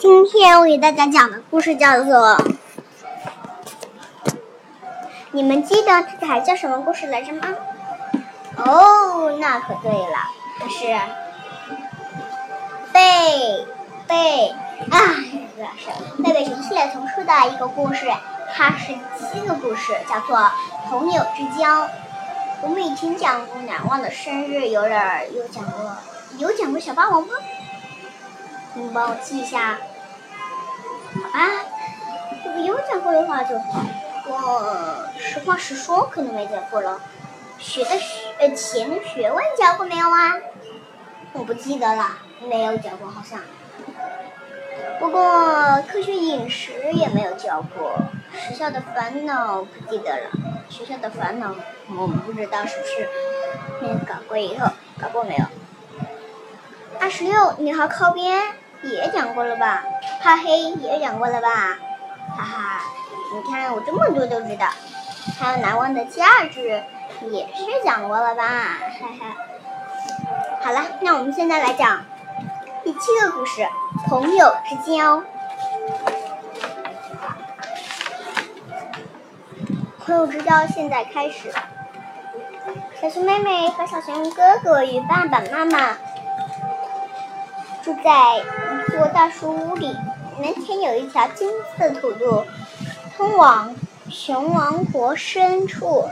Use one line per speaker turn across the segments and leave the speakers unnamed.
今天我给大家讲的故事叫做……你们记得它还叫什么故事来着吗？哦，那可对了，它是贝贝啊，不是贝贝熊系列丛书的一个故事，它是七个故事，叫做《朋友之交》。我们以前讲过难忘的生日，有点儿有讲过，有讲过小霸王吗？你帮我记一下，好吧？如果有讲过的话就好。我实话实说，可能没讲过了。学的学呃钱的学问教过没有啊？我不记得了，没有教过好像。不过科学饮食也没有教过。学校的烦恼不记得了。学校的烦恼我们不知道是不是没搞过以后搞过没有？二十六，你好靠边也讲过了吧？怕黑也讲过了吧？哈哈，你看我这么多都知道。还有难忘的价值。也是讲过了吧，哈哈。好了，那我们现在来讲第七个故事——朋友之交。朋友之交现在开始。小熊妹妹和小熊哥哥与爸爸妈妈住在一座大树屋里。门前有一条金色土路，通往熊王国深处。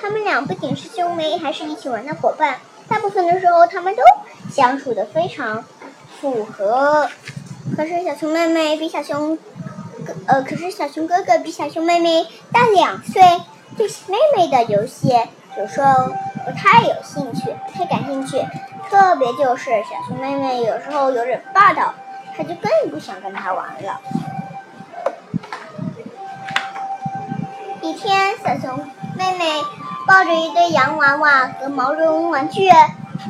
他们俩不仅是兄妹，还是一起玩的伙伴。大部分的时候，他们都相处的非常符合。可是小熊妹妹比小熊哥，呃，可是小熊哥哥比小熊妹妹大两岁，对妹妹的游戏有时候不太有兴趣，不太感兴趣。特别就是小熊妹妹有时候有点霸道，他就更不想跟她玩了。一天，小熊妹妹。抱着一堆洋娃娃和毛绒玩具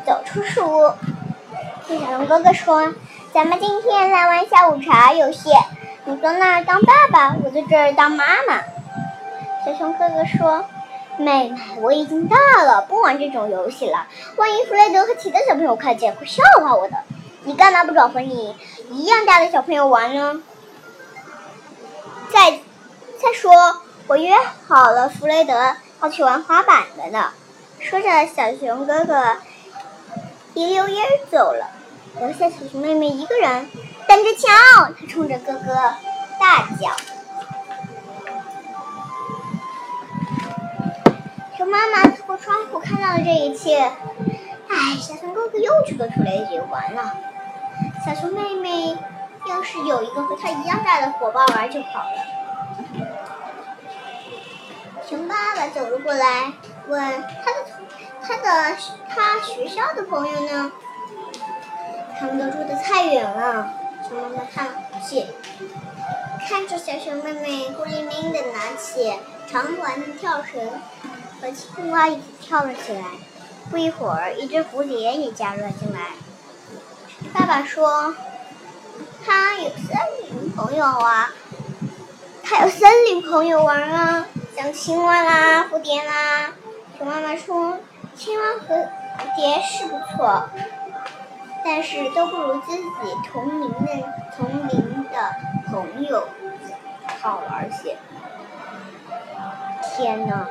走出树屋，对小熊哥哥说：“咱们今天来玩下午茶游戏，你坐那儿当爸爸，我在这儿当妈妈。”小熊哥哥说：“妹妹，我已经大了，不玩这种游戏了。万一弗雷德和其他小朋友看见，会笑话我的。你干嘛不找和你一样大的小朋友玩呢？再再说，我约好了弗雷德。”要去玩滑板的呢。说着，小熊哥哥一溜烟走了，留下小熊妹妹一个人。等着瞧！他冲着哥哥大叫。妈妈透过窗户看到了这一切。哎，小熊哥哥又去跟楚雷姐玩了。小熊妹妹要是有一个和他一样大的伙伴玩就好了。熊爸爸走了过来，问他的他的他学校的朋友呢？他们都住的太远了。熊妈妈叹了口气，看着小熊妹妹孤零零的拿起长短的跳绳，和青蛙一起跳了起来。不一会儿，一只蝴蝶也加入了进来。爸爸说：“他有森林朋友啊，他有森林朋友玩啊。”像青蛙啦、蝴蝶啦，熊妈妈说，青蛙和蝴蝶是不错，但是都不如自己同龄的同龄的朋友好玩些。天呐，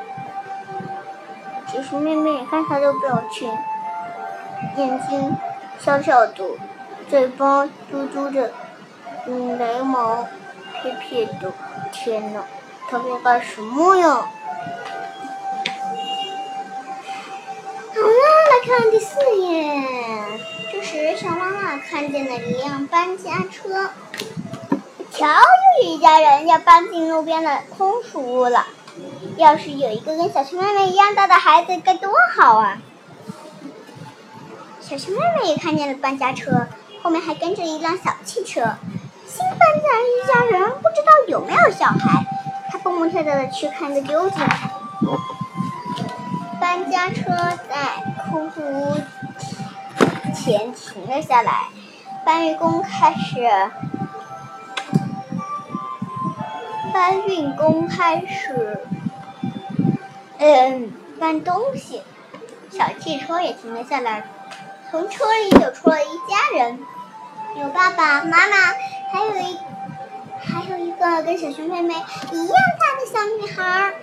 其实妹妹刚才的表情，眼睛小小的，嘴巴嘟嘟的，嗯，眉毛撇撇的，天呐！他在干什么呀？好了，来看第四页。这时，小妈妈看见了一辆搬家车。瞧，又有一家人要搬进路边的空树屋了。要是有一个跟小熊妹妹一样大的孩子，该多好啊！小熊妹妹也看见了搬家车，后面还跟着一辆小汽车。新搬进来一家人，不知道有没有小孩。蹦蹦跳跳的去看个究竟。搬家车在空树屋前停了下来，搬运工开始，搬运工开始，嗯，搬东西。小汽车也停了下来，从车里走出了一家人，有爸爸妈妈，还有一还有一个跟小熊妹妹一样大的小女孩。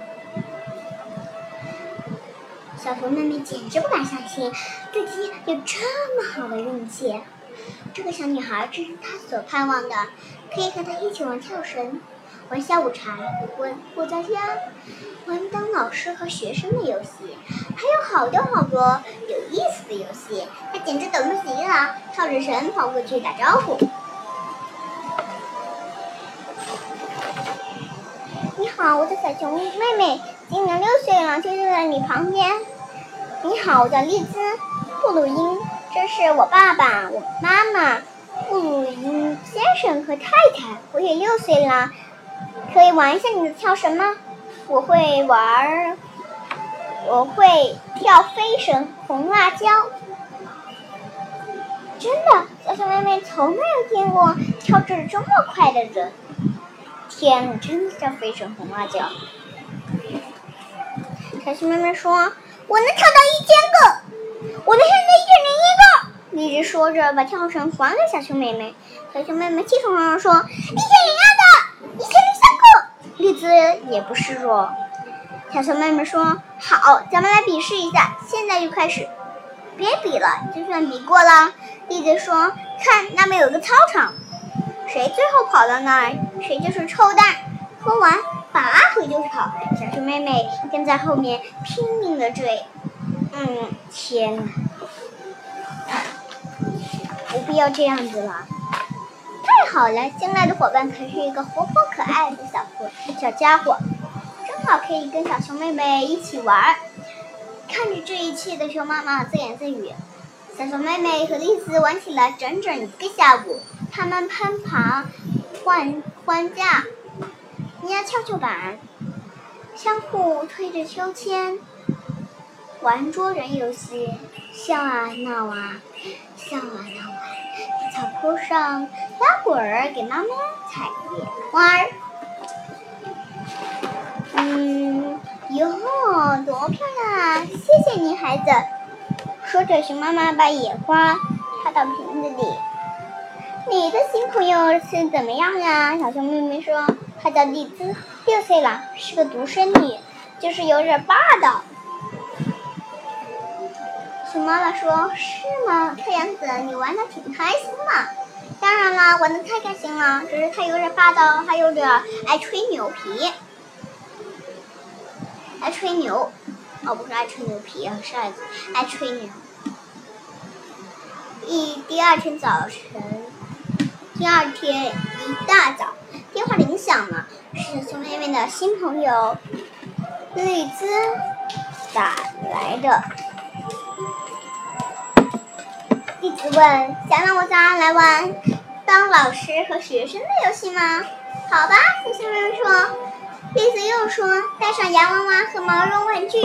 小熊妹妹简直不敢相信自己有这么好的运气。这个小女孩正是她所盼望的，可以和她一起玩跳绳、玩下午茶、玩过家家、玩当老师和学生的游戏，还有好多好多有意思的游戏。他简直等不及了，跳着绳跑过去打招呼：“你好，我的小熊妹妹，今年六岁了，就坐在你旁边。你好，我叫丽兹·布鲁因。”这是我爸爸、我妈妈、布鲁因先生和太太。我也六岁了，可以玩一下你的跳绳吗？我会玩，我会跳飞绳、红辣椒。真的，小熊妹妹从没有见过跳着这么快的人。天呐，真的叫飞绳、红辣椒。小熊妹妹说：“我能跳到一千个，我能跳到一千零一个。”荔枝说着，把跳绳还给小熊妹妹。小熊妹妹气冲冲地说：“一千零二，”也不示弱。小熊妹妹说：“好，咱们来比试一下，现在就开始。”别比了，就算比过了。荔枝说：“看，那边有个操场，谁最后跑到那儿，谁就是臭蛋。”说完，拔腿就跑。小熊妹妹跟在后面拼命的追。嗯，天哪！不必要这样子了，好了！新来的伙伴可是一个活泼可爱的小伙小家伙，正好可以跟小熊妹妹一起玩。看着这一切的熊妈妈自言自语。小熊妹妹和丽丝玩起了整整一个下午，他们攀爬、换换架、压跷跷板，相互推着秋千，玩捉人游戏，笑啊闹啊，笑啊闹啊。草坡上打滚儿，给妈妈采野花。嗯，哟，多漂亮啊！谢谢你，孩子。说着，熊妈妈把野花插到瓶子里。你的新朋友是怎么样呀？小熊妹妹说：“她叫丽兹，六岁了，是个独生女，就是有点霸道。”熊妈妈说：“是吗？看样子你玩的挺开心嘛。”“当然啦，玩的太开心了，只是他有点霸道，还有点爱吹牛皮。”“爱吹牛？哦，不是爱吹牛皮，是爱爱吹牛。”一第二天早晨，第二天一大早，电话铃响了，是熊妹妹的新朋友丽兹打来的。弟子问：“想让我家来玩当老师和学生的游戏吗？”“好吧。”小熊妹妹说。栗子又说：“带上洋娃娃和毛绒玩具，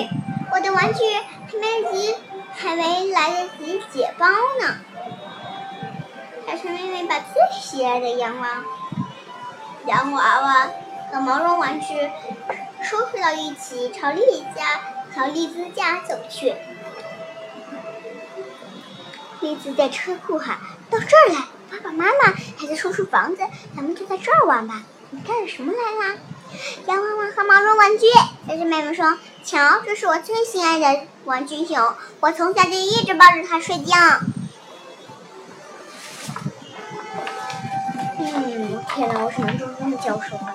我的玩具还没及，还没来得及解包呢。”小熊妹妹把最喜爱的洋娃洋娃娃和毛绒玩具收拾到一起，朝丽家、朝丽兹家走去。丽兹在车库喊：“到这儿来，爸爸妈妈还在收拾房子，咱们就在这儿玩吧。”你干什么来啦？洋娃娃和毛绒玩具。小熊妹妹说：“瞧，这是我最心爱的玩具熊，我从小就一直抱着它睡觉。”嗯，天哪，我什么时候这么娇生啊？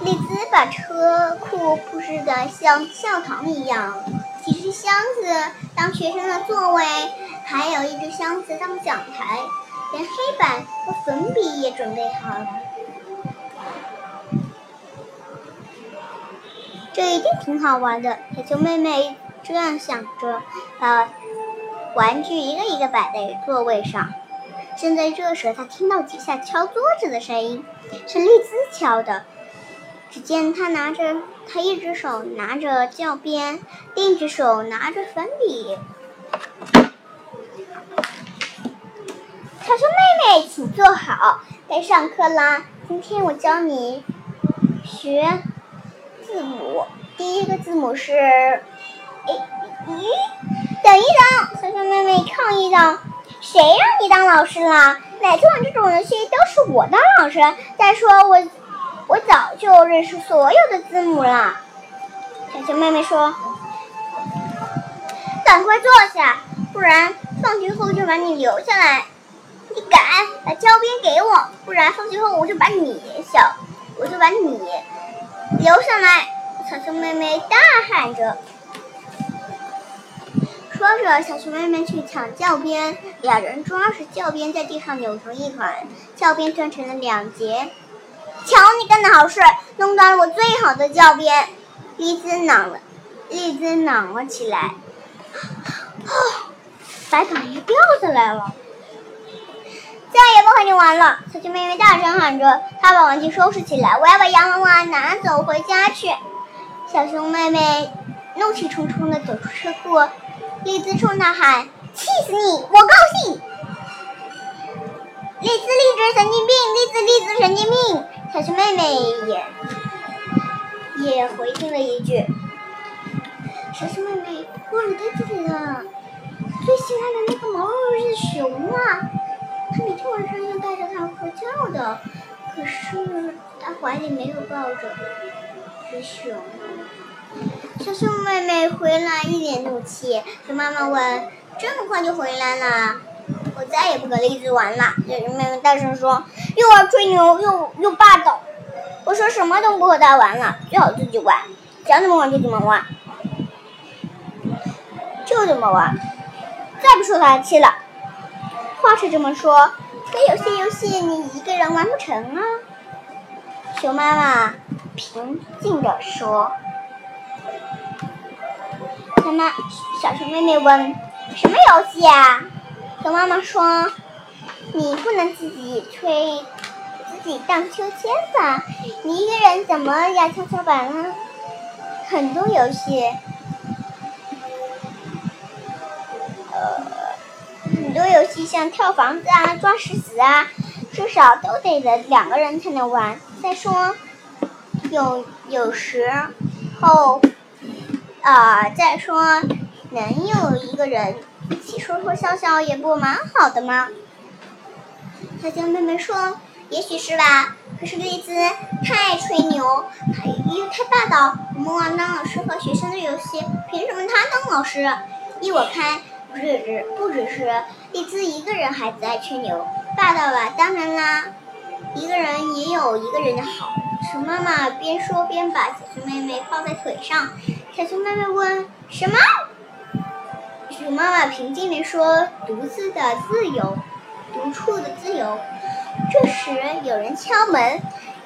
丽兹把车库布置的像教堂一样，几只箱子当学生的座位。还有一只箱子当讲台，连黑板和粉笔也准备好了。这一定挺好玩的，小熊妹妹这样想着，把玩具一个一个摆在座位上。正在这时，她听到几下敲桌子的声音，是丽兹敲的。只见她拿着，她一只手拿着教鞭，另一只手拿着粉笔。小熊妹妹，请坐好，该上课啦。今天我教你学字母，第一个字母是，哎，咦，等一等，小熊妹妹抗议道：“谁让你当老师了？每次玩这种游戏都是我当老师。再说我，我早就认识所有的字母了。小熊妹妹说：“赶快坐下，不然放学后就把你留下来。你敢把胶边给我，不然放学后我就把你小，我就把你留下来。”小熊妹妹大喊着。说着，小熊妹妹去抢教鞭，两人抓着教鞭在地上扭成一团，教鞭断成了两截。瞧你干的好事，弄断了我最好的教鞭！丽兹嚷了，丽兹嚷了起来。啊，白板也掉下来了，再也不和你玩了！小熊妹妹大声喊着，她把玩具收拾起来，我要把洋娃娃拿走回家去。小熊妹妹怒气冲冲地走出车库。丽兹冲他喊：“气死你！我高兴！”丽兹，丽兹，神经病！丽兹，丽兹，神经病！小熊妹妹也也回应了一句。小熊妹妹忘了带自己的最心爱的那个毛茸茸的熊啊！她每天晚上要带着它睡觉的，可是她怀里没有抱着只熊。小熊妹妹回来一脸怒气，熊妈妈问：“这么快就回来了？我再也不跟栗子玩了。”小熊妹妹大声说：“又爱吹牛，又又霸道。我说什么都不和他玩了，最好自己玩，想怎么玩就怎么玩，就怎么玩，再不受他气了。”话是这么说，可有些游戏你一个人玩不成啊。熊妈妈平静地说。妈妈，小熊妹妹问：“什么游戏啊？”熊妈妈说：“你不能自己吹，自己荡秋千吧？你一个人怎么压跷跷板呢？很多游戏，呃，很多游戏像跳房子啊、抓石子啊，至少都得两个人才能玩。再说，有有时候。”啊，再说，能有一个人一起说说笑笑，也不蛮好的吗？小熊妹妹说：“也许是吧，可是栗子太吹牛，他又太霸道。我们玩当老师和学生的游戏，凭什么他当老师？依我看，不是只不只是栗子一个人孩子爱吹牛霸道吧？当然啦，一个人也有一个人的好。”熊妈妈边说边把小熊妹妹抱在腿上。小熊妹妹问：“什么？”熊妈妈平静地说：“独自的自由，独处的自由。”这时有人敲门，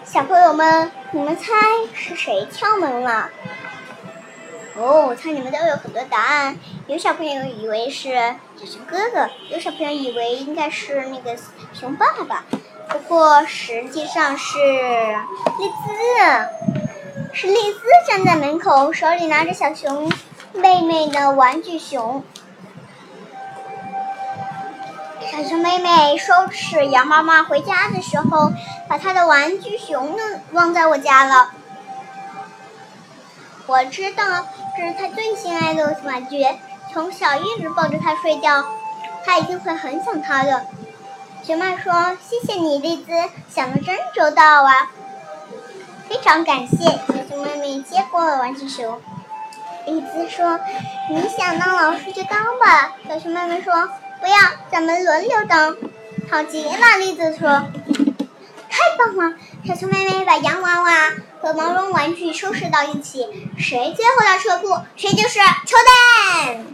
小朋友们，你们猜是谁敲门了？哦，我猜你们都有很多答案。有小朋友以为是小熊哥哥，有小朋友以为应该是那个熊爸爸，不过实际上是丽兹。是丽兹站在门口，手里拿着小熊妹妹的玩具熊。小熊妹妹收拾羊妈妈回家的时候，把她的玩具熊呢忘在我家了。我知道这是他最心爱的玩具，从小一直抱着它睡觉，他一定会很想它的。熊妈说：“谢谢你，丽兹，想的真周到啊。”非常感谢小熊妹妹接过了玩具熊。丽兹说：“你想当老师就当吧。”小熊妹妹说：“不要，咱们轮流当。”好极了，丽兹说：“太棒了！”小熊妹妹把洋娃娃毛绒玩具收拾到一起，谁最后到车库，谁就是抽蛋。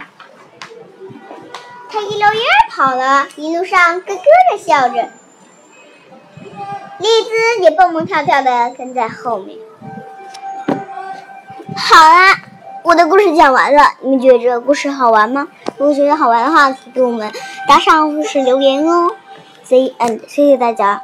他一溜烟跑了，一路上咯咯的笑着。丽兹也蹦蹦跳跳的跟在后面。好啦，我的故事讲完了，你们觉得这个故事好玩吗？如果觉得好玩的话，给我们打赏或是留言哦。The end，谢谢大家。